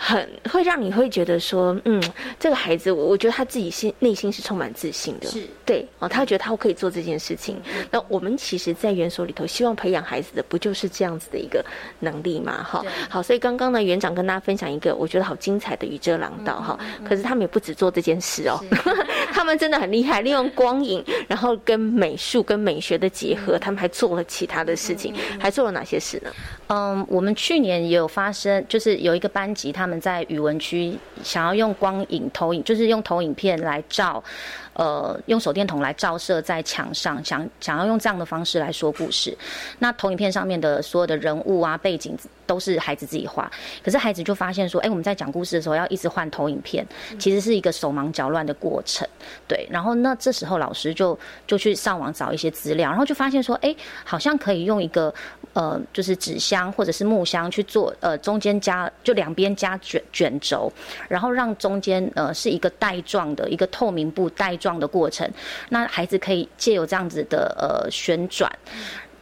很会让你会觉得说，嗯，这个孩子，我我觉得他自己心内心是充满自信的，是对哦，他觉得他可以做这件事情。那我们其实，在园所里头，希望培养孩子的，不就是这样子的一个能力嘛？哈，好，所以刚刚呢，园长跟大家分享一个我觉得好精彩的宇遮廊道哈。可是他们也不止做这件事哦，(laughs) 他们真的很厉害，利用光影，然后跟美术跟美学的结合，他们还做了其他的事情，还做了哪些事呢？嗯，我们去年也有发生，就是有一个班级，他们在语文区想要用光影投影，就是用投影片来照。呃，用手电筒来照射在墙上，想想要用这样的方式来说故事。那投影片上面的所有的人物啊、背景都是孩子自己画。可是孩子就发现说，哎，我们在讲故事的时候要一直换投影片，其实是一个手忙脚乱的过程。对，然后那这时候老师就就去上网找一些资料，然后就发现说，哎，好像可以用一个呃，就是纸箱或者是木箱去做，呃，中间加就两边加卷卷轴，然后让中间呃是一个带状的一个透明布带状。的过程，那孩子可以借由这样子的呃旋转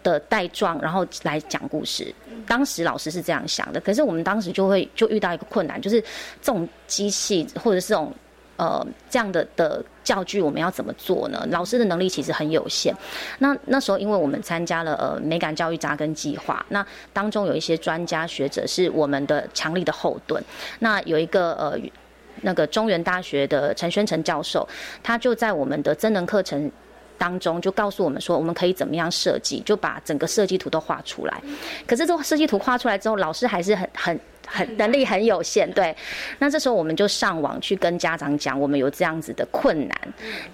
的带状，然后来讲故事。当时老师是这样想的，可是我们当时就会就遇到一个困难，就是这种机器或者是这种呃这样的的教具，我们要怎么做呢？老师的能力其实很有限。那那时候，因为我们参加了呃美感教育扎根计划，那当中有一些专家学者是我们的强力的后盾。那有一个呃。那个中原大学的陈宣成教授，他就在我们的真能课程当中就告诉我们说，我们可以怎么样设计，就把整个设计图都画出来。可是这个设计图画出来之后，老师还是很很很能力很有限。对，那这时候我们就上网去跟家长讲，我们有这样子的困难。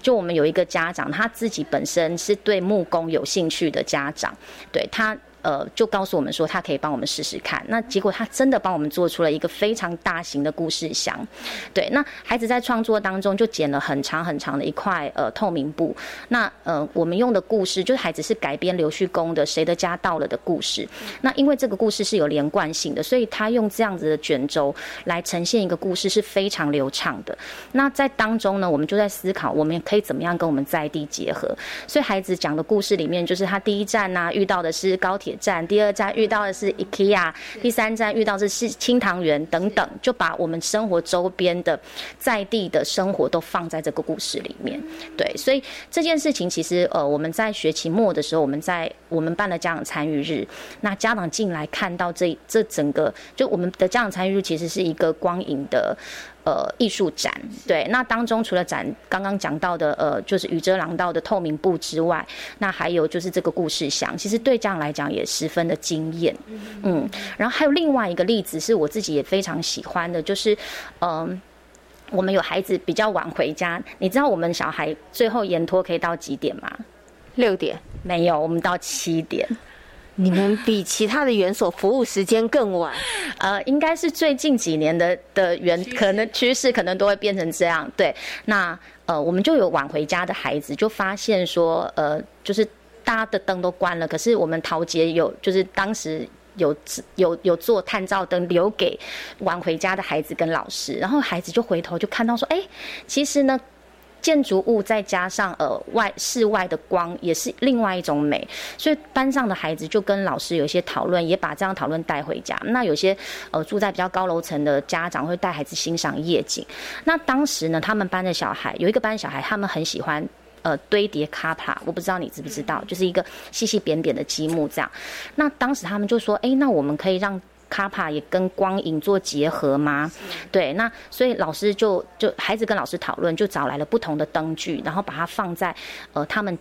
就我们有一个家长，他自己本身是对木工有兴趣的家长，对他。呃，就告诉我们说他可以帮我们试试看。那结果他真的帮我们做出了一个非常大型的故事箱。对，那孩子在创作当中就剪了很长很长的一块呃透明布。那呃，我们用的故事就是孩子是改编刘旭公的《谁的家到了》的故事。那因为这个故事是有连贯性的，所以他用这样子的卷轴来呈现一个故事是非常流畅的。那在当中呢，我们就在思考我们可以怎么样跟我们在地结合。所以孩子讲的故事里面，就是他第一站呢遇到的是高铁。站第二站遇到的是 IKEA，第三站遇到的是清塘园等等，就把我们生活周边的在地的生活都放在这个故事里面。对，所以这件事情其实呃，我们在学期末的时候，我们在我们办了家长参与日，那家长进来看到这这整个，就我们的家长参与日其实是一个光影的。呃，艺术展对，那当中除了展刚刚讲到的呃，就是雨遮廊道的透明布之外，那还有就是这个故事箱，其实对这样来讲也十分的惊艳，嗯，然后还有另外一个例子是我自己也非常喜欢的，就是嗯，我们有孩子比较晚回家，你知道我们小孩最后延托可以到几点吗？六点？没有，我们到七点。你们比其他的园所服务时间更晚，呃，应该是最近几年的的园可能趋势可能都会变成这样。对，那呃，我们就有晚回家的孩子，就发现说，呃，就是大家的灯都关了，可是我们陶杰有，就是当时有有有做探照灯留给晚回家的孩子跟老师，然后孩子就回头就看到说，哎，其实呢。建筑物再加上呃外室外的光，也是另外一种美。所以班上的孩子就跟老师有一些讨论，也把这样讨论带回家。那有些呃住在比较高楼层的家长会带孩子欣赏夜景。那当时呢，他们班的小孩有一个班小孩，他们很喜欢呃堆叠卡帕，我不知道你知不知道，就是一个细细扁扁的积木这样。那当时他们就说，哎，那我们可以让。卡帕也跟光影做结合吗？对，那所以老师就就孩子跟老师讨论，就找来了不同的灯具，然后把它放在呃他们。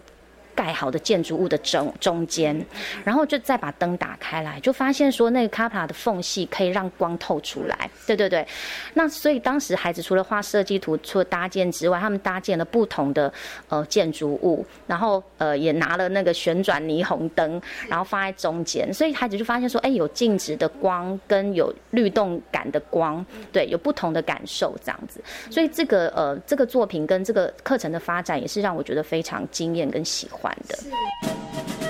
盖好的建筑物的中中间，然后就再把灯打开来，就发现说那个卡帕的缝隙可以让光透出来。对对对，那所以当时孩子除了画设计图、除了搭建之外，他们搭建了不同的呃建筑物，然后呃也拿了那个旋转霓虹灯，然后放在中间，所以孩子就发现说，哎，有静止的光跟有律动感的光，对，有不同的感受这样子。所以这个呃这个作品跟这个课程的发展，也是让我觉得非常惊艳跟喜欢。还的。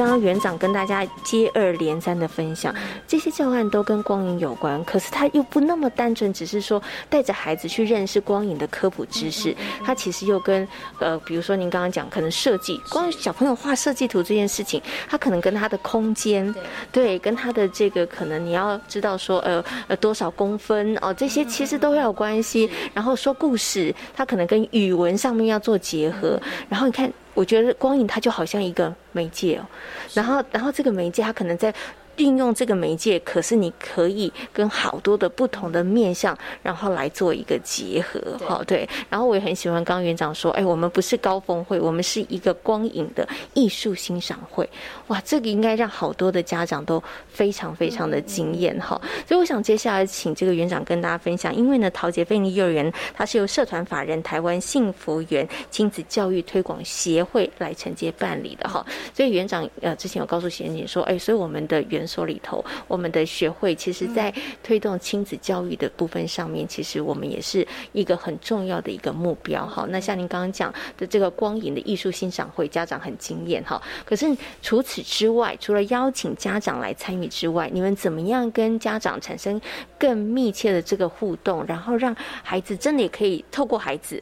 刚刚园长跟大家接二连三的分享，这些教案都跟光影有关，可是他又不那么单纯，只是说带着孩子去认识光影的科普知识。他其实又跟呃，比如说您刚刚讲，可能设计，光小朋友画设计图这件事情，他可能跟他的空间，对，跟他的这个可能你要知道说呃呃多少公分哦，这些其实都有关系。然后说故事，他可能跟语文上面要做结合。然后你看。我觉得光影它就好像一个媒介哦，然后，然后这个媒介它可能在。运用这个媒介，可是你可以跟好多的不同的面向，然后来做一个结合，哈，对。然后我也很喜欢刚园长说，哎，我们不是高峰会，我们是一个光影的艺术欣赏会。哇，这个应该让好多的家长都非常非常的惊艳，哈。所以我想接下来请这个园长跟大家分享，因为呢，陶杰菲尼幼儿园它是由社团法人台湾幸福园亲子教育推广协会来承接办理的，哈。所以园长呃之前有告诉贤姐说，哎，所以我们的园所里头，我们的学会其实，在推动亲子教育的部分上面，其实我们也是一个很重要的一个目标。哈，那像您刚刚讲的这个光影的艺术欣赏会，家长很惊艳哈。可是除此之外，除了邀请家长来参与之外，你们怎么样跟家长产生更密切的这个互动，然后让孩子真的也可以透过孩子，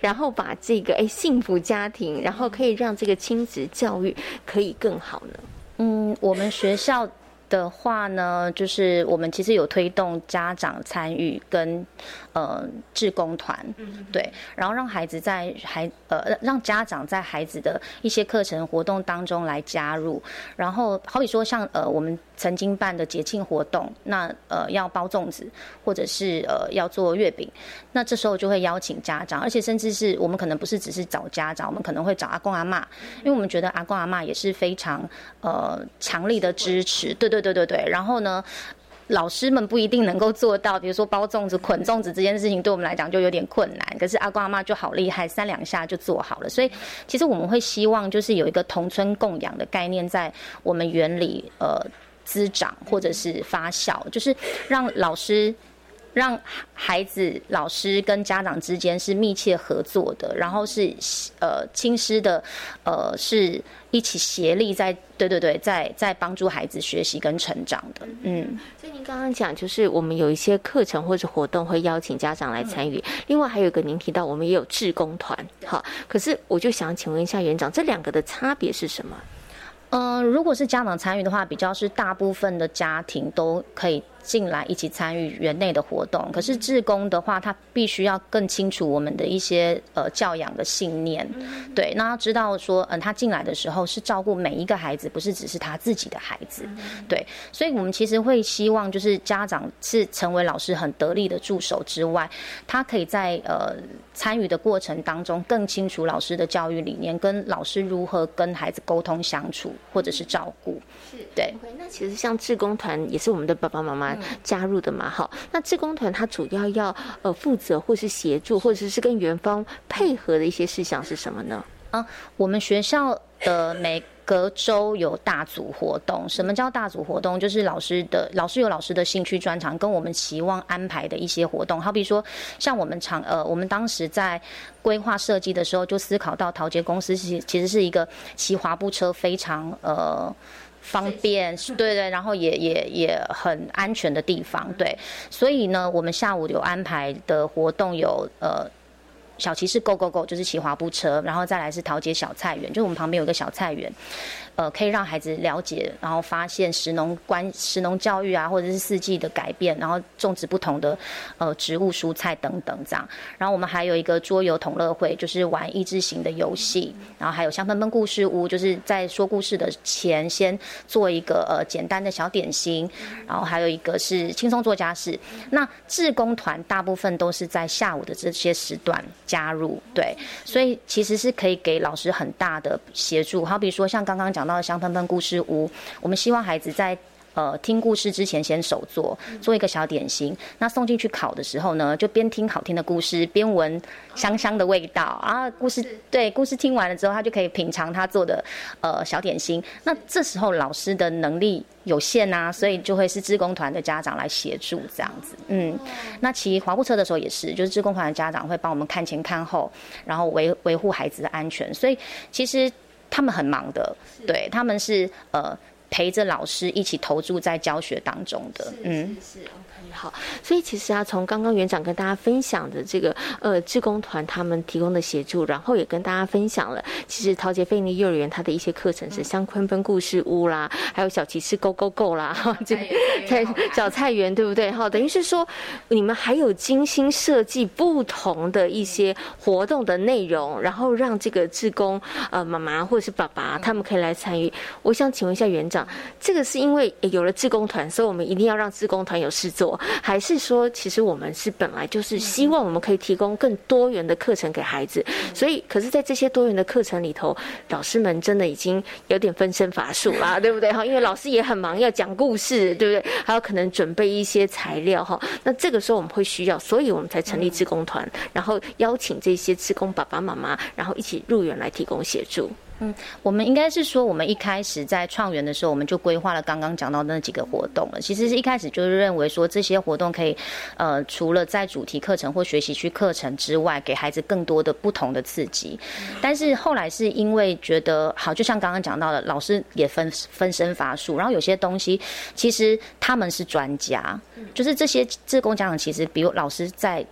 然后把这个哎幸福家庭，然后可以让这个亲子教育可以更好呢？嗯，我们学校的话呢，就是我们其实有推动家长参与跟呃志工团，对，然后让孩子在孩呃让家长在孩子的一些课程活动当中来加入，然后好比说像呃我们。曾经办的节庆活动，那呃要包粽子，或者是呃要做月饼，那这时候就会邀请家长，而且甚至是我们可能不是只是找家长，我们可能会找阿公阿妈，因为我们觉得阿公阿妈也是非常呃强力的支持，对对对对对。然后呢，老师们不一定能够做到，比如说包粽子、捆粽子这件事情，对我们来讲就有点困难。可是阿公阿妈就好厉害，三两下就做好了。所以其实我们会希望就是有一个同村共养的概念在我们园里，呃。滋长或者是发酵，就是让老师、让孩子、老师跟家长之间是密切合作的，然后是呃亲师的，呃是一起协力在对对对，在在帮助孩子学习跟成长的。嗯，所以您刚刚讲，就是我们有一些课程或者活动会邀请家长来参与，另外还有一个您提到我们也有志工团，好，可是我就想请问一下园长，这两个的差别是什么？嗯，如果是家长参与的话，比较是大部分的家庭都可以。进来一起参与园内的活动，可是志工的话，他必须要更清楚我们的一些呃教养的信念，对，那要知道说，嗯，他进来的时候是照顾每一个孩子，不是只是他自己的孩子，对，所以我们其实会希望就是家长是成为老师很得力的助手之外，他可以在呃参与的过程当中更清楚老师的教育理念，跟老师如何跟孩子沟通相处或者是照顾，是对。那其实像志工团也是我们的爸爸妈妈。加入的嘛，好，那志工团它主要要呃负责或是协助，或者是跟园方配合的一些事项是什么呢？啊，我们学校的每隔周有大组活动。什么叫大组活动？就是老师的老师有老师的兴趣专长，跟我们期望安排的一些活动。好比说，像我们常呃，我们当时在规划设计的时候，就思考到陶杰公司其其实是一个骑滑步车非常呃。方便，对对，然后也也也很安全的地方，对，所以呢，我们下午有安排的活动有呃小骑士 Go Go Go 就是骑滑步车，然后再来是桃姐小菜园，就是我们旁边有个小菜园。呃，可以让孩子了解，然后发现食农关食农教育啊，或者是四季的改变，然后种植不同的呃植物、蔬菜等等这样。然后我们还有一个桌游同乐会，就是玩益智型的游戏。然后还有香喷喷故事屋，就是在说故事的前先做一个呃简单的小点心。然后还有一个是轻松做家事。那志工团大部分都是在下午的这些时段加入，对，所以其实是可以给老师很大的协助。好比说像刚刚讲。到的香喷喷故事屋，我们希望孩子在呃听故事之前先手做，做一个小点心。那送进去烤的时候呢，就边听好听的故事，边闻香香的味道啊。故事对故事听完了之后，他就可以品尝他做的呃小点心。那这时候老师的能力有限呐，所以就会是志工团的家长来协助这样子。嗯，那骑滑步车的时候也是，就是志工团的家长会帮我们看前看后，然后维维护孩子的安全。所以其实。他们很忙的，对他们是呃陪着老师一起投注在教学当中的，嗯。好，所以其实啊，从刚刚园长跟大家分享的这个呃，志工团他们提供的协助，然后也跟大家分享了，其实陶杰菲尼幼儿园它的一些课程是像昆奔故事屋啦，还有小骑士 Go Go Go 啦，这菜小菜园对不对？哈，等于是说你们还有精心设计不同的一些活动的内容，然后让这个志工呃妈妈或者是爸爸他们可以来参与。我想请问一下园长，这个是因为有了志工团，所以我们一定要让志工团有事做。还是说，其实我们是本来就是希望我们可以提供更多元的课程给孩子，所以，可是，在这些多元的课程里头，老师们真的已经有点分身乏术啦，(laughs) 对不对哈？因为老师也很忙，要讲故事，对不对？还有可能准备一些材料哈。那这个时候我们会需要，所以我们才成立志工团，然后邀请这些志工爸爸妈妈，然后一起入园来提供协助。嗯，我们应该是说，我们一开始在创园的时候，我们就规划了刚刚讲到的那几个活动了。其实是一开始就是认为说，这些活动可以，呃，除了在主题课程或学习区课程之外，给孩子更多的不同的刺激。但是后来是因为觉得，好，就像刚刚讲到的，老师也分分身乏术，然后有些东西其实他们是专家，就是这些自工家长其实比老师在。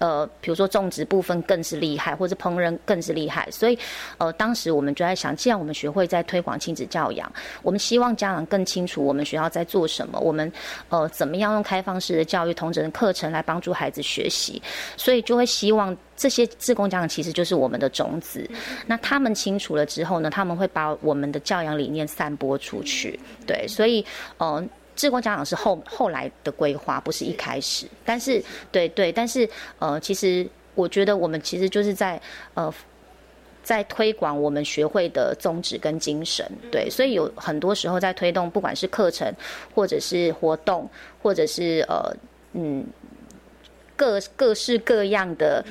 呃，比如说种植部分更是厉害，或者烹饪更是厉害，所以，呃，当时我们就在想，既然我们学会在推广亲子教养，我们希望家长更清楚我们学校在做什么，我们呃怎么样用开放式的教育、同整的课程来帮助孩子学习，所以就会希望这些自工家长其实就是我们的种子，那他们清楚了之后呢，他们会把我们的教养理念散播出去，对，所以，呃。志工家长是后后来的规划，不是一开始。但是，对对，但是呃，其实我觉得我们其实就是在呃，在推广我们学会的宗旨跟精神。对，所以有很多时候在推动，不管是课程，或者是活动，或者是呃嗯各各式各样的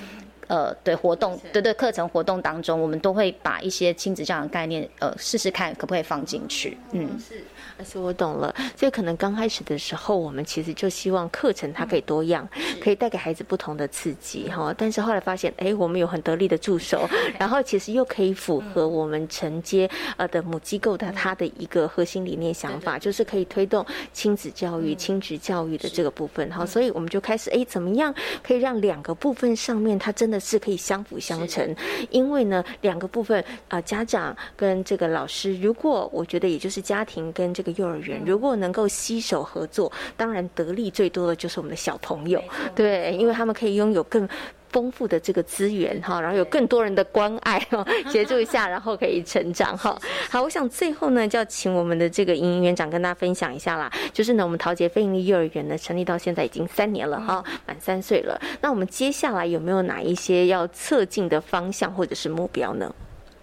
呃对活动，对对课程活动当中，我们都会把一些亲子教养概念呃试试看可不可以放进去。嗯。是。而且我懂了，所以可能刚开始的时候，我们其实就希望课程它可以多样，可以带给孩子不同的刺激哈。但是后来发现，哎，我们有很得力的助手，然后其实又可以符合我们承接呃的母机构的它的一个核心理念想法，就是可以推动亲子教育、亲职教育的这个部分哈。所以我们就开始哎，怎么样可以让两个部分上面它真的是可以相辅相成？因为呢，两个部分啊，家长跟这个老师，如果我觉得也就是家庭跟这个。幼儿园如果能够携手合作，当然得利最多的就是我们的小朋友，对，因为他们可以拥有更丰富的这个资源哈，然后有更多人的关爱哈，(laughs) 协助一下，然后可以成长哈。好，我想最后呢，就要请我们的这个营营园长跟大家分享一下啦，就是呢，我们陶杰非营利幼儿园呢成立到现在已经三年了哈，满三岁了。那我们接下来有没有哪一些要测进的方向或者是目标呢？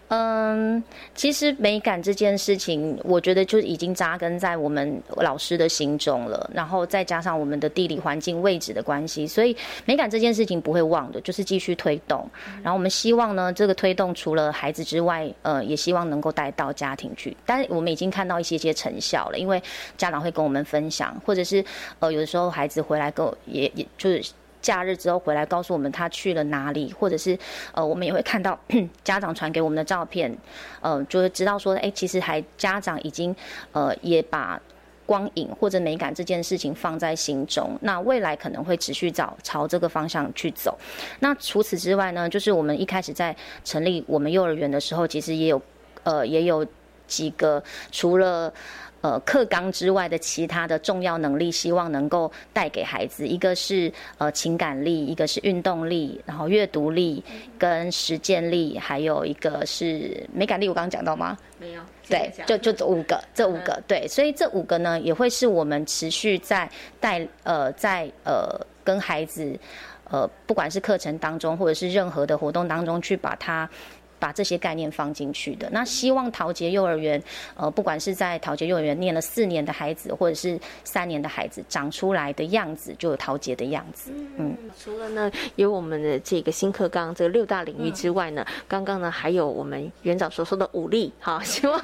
嗯，其实美感这件事情，我觉得就已经扎根在我们老师的心中了。然后再加上我们的地理环境位置的关系，所以美感这件事情不会忘的，就是继续推动。然后我们希望呢，这个推动除了孩子之外，呃，也希望能够带到家庭去。但是我们已经看到一些些成效了，因为家长会跟我们分享，或者是呃，有的时候孩子回来跟我也也就是。假日之后回来告诉我们他去了哪里，或者是呃，我们也会看到 (clears throat) 家长传给我们的照片，呃，就会知道说，哎，其实还家长已经呃也把光影或者美感这件事情放在心中，那未来可能会持续找朝这个方向去走。那除此之外呢，就是我们一开始在成立我们幼儿园的时候，其实也有呃也有几个除了。呃，课纲之外的其他的重要能力，希望能够带给孩子，一个是呃情感力，一个是运动力，然后阅读力跟实践力，还有一个是美感力。我刚刚讲到吗？没有。对，就就这五个，这五个对，所以这五个呢，也会是我们持续在带呃在呃跟孩子呃不管是课程当中，或者是任何的活动当中去把它。把这些概念放进去的，那希望陶杰幼儿园，呃，不管是在陶杰幼儿园念了四年的孩子，或者是三年的孩子，长出来的样子就有陶杰的样子。嗯，除了呢有我们的这个新课纲这六大领域之外呢，刚刚呢还有我们园长所说的武力，哈，希望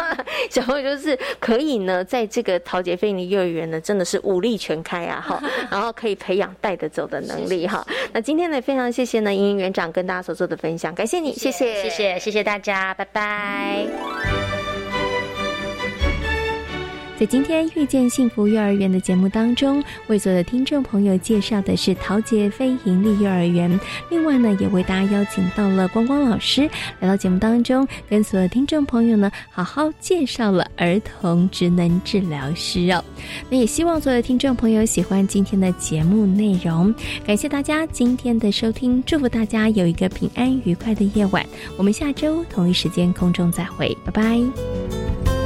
小朋友就是可以呢在这个陶杰菲尼幼儿园呢，真的是武力全开啊，哈，(laughs) 然后可以培养带得走的能力，哈。那今天呢，非常谢谢呢莹莹园长跟大家所做的分享，感谢你，谢谢，谢谢。谢谢大家，拜拜。在今天遇见幸福幼儿园的节目当中，为所有的听众朋友介绍的是桃杰非营利幼儿园。另外呢，也为大家邀请到了光光老师来到节目当中，跟所有听众朋友呢好好介绍了儿童职能治疗师哦。那也希望所有的听众朋友喜欢今天的节目内容，感谢大家今天的收听，祝福大家有一个平安愉快的夜晚。我们下周同一时间空中再会，拜拜。